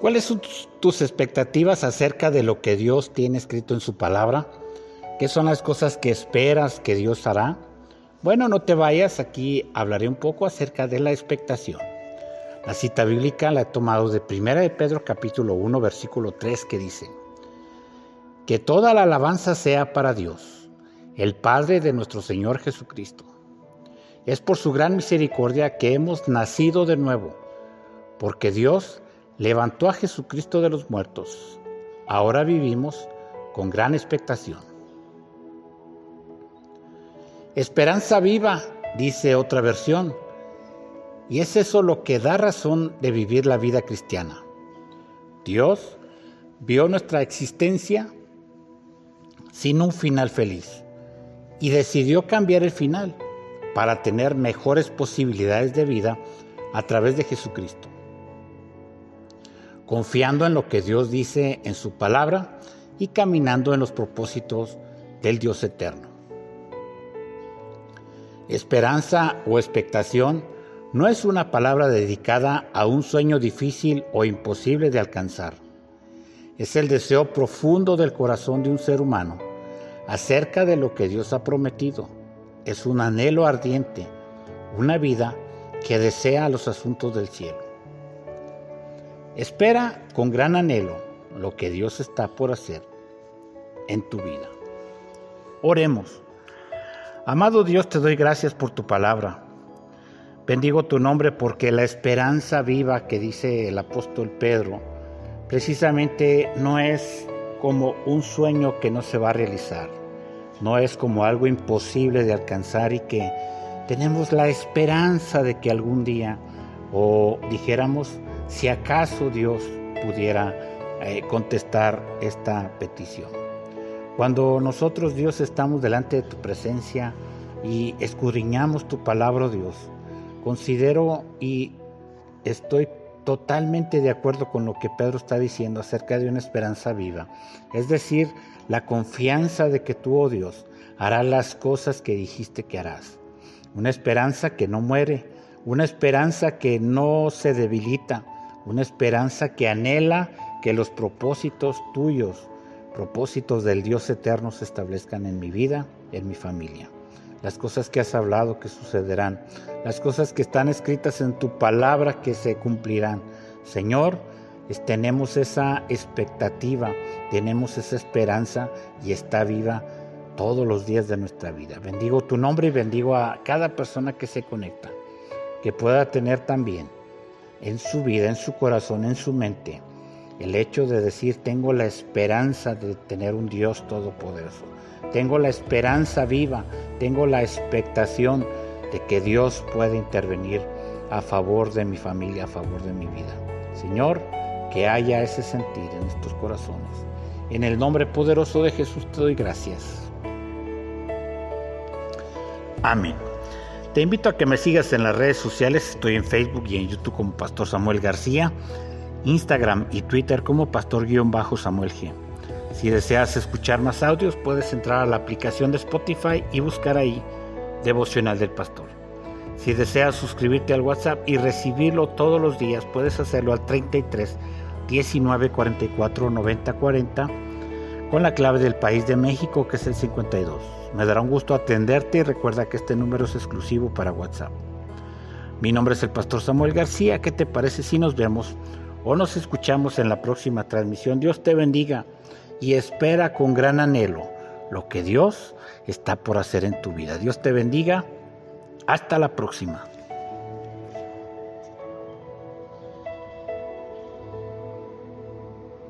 ¿Cuáles son tus expectativas acerca de lo que Dios tiene escrito en su palabra? ¿Qué son las cosas que esperas que Dios hará? Bueno, no te vayas, aquí hablaré un poco acerca de la expectación. La cita bíblica la he tomado de 1 de Pedro capítulo 1 versículo 3 que dice, que toda la alabanza sea para Dios, el Padre de nuestro Señor Jesucristo. Es por su gran misericordia que hemos nacido de nuevo, porque Dios levantó a Jesucristo de los muertos. Ahora vivimos con gran expectación. Esperanza viva, dice otra versión. Y es eso lo que da razón de vivir la vida cristiana. Dios vio nuestra existencia sin un final feliz y decidió cambiar el final para tener mejores posibilidades de vida a través de Jesucristo. Confiando en lo que Dios dice en su palabra y caminando en los propósitos del Dios eterno. Esperanza o expectación no es una palabra dedicada a un sueño difícil o imposible de alcanzar. Es el deseo profundo del corazón de un ser humano acerca de lo que Dios ha prometido. Es un anhelo ardiente, una vida que desea los asuntos del cielo. Espera con gran anhelo lo que Dios está por hacer en tu vida. Oremos. Amado Dios, te doy gracias por tu palabra. Bendigo tu nombre porque la esperanza viva que dice el apóstol Pedro precisamente no es como un sueño que no se va a realizar, no es como algo imposible de alcanzar y que tenemos la esperanza de que algún día, o dijéramos, si acaso Dios pudiera eh, contestar esta petición. Cuando nosotros, Dios, estamos delante de tu presencia y escudriñamos tu palabra, Dios, considero y estoy totalmente de acuerdo con lo que Pedro está diciendo acerca de una esperanza viva. Es decir, la confianza de que tú, oh Dios, harás las cosas que dijiste que harás. Una esperanza que no muere, una esperanza que no se debilita, una esperanza que anhela que los propósitos tuyos propósitos del Dios eterno se establezcan en mi vida, en mi familia. Las cosas que has hablado que sucederán, las cosas que están escritas en tu palabra que se cumplirán. Señor, tenemos esa expectativa, tenemos esa esperanza y está viva todos los días de nuestra vida. Bendigo tu nombre y bendigo a cada persona que se conecta, que pueda tener también en su vida, en su corazón, en su mente, el hecho de decir tengo la esperanza de tener un Dios todopoderoso. Tengo la esperanza viva, tengo la expectación de que Dios puede intervenir a favor de mi familia, a favor de mi vida. Señor, que haya ese sentir en nuestros corazones. En el nombre poderoso de Jesús te doy gracias. Amén. Te invito a que me sigas en las redes sociales. Estoy en Facebook y en YouTube como Pastor Samuel García. Instagram y Twitter como Pastor-Samuel G. Si deseas escuchar más audios, puedes entrar a la aplicación de Spotify y buscar ahí Devocional del Pastor. Si deseas suscribirte al WhatsApp y recibirlo todos los días, puedes hacerlo al 33 19 44 90 40 con la clave del país de México que es el 52. Me dará un gusto atenderte y recuerda que este número es exclusivo para WhatsApp. Mi nombre es el Pastor Samuel García. ¿Qué te parece si nos vemos? o nos escuchamos en la próxima transmisión. Dios te bendiga y espera con gran anhelo lo que Dios está por hacer en tu vida. Dios te bendiga. Hasta la próxima.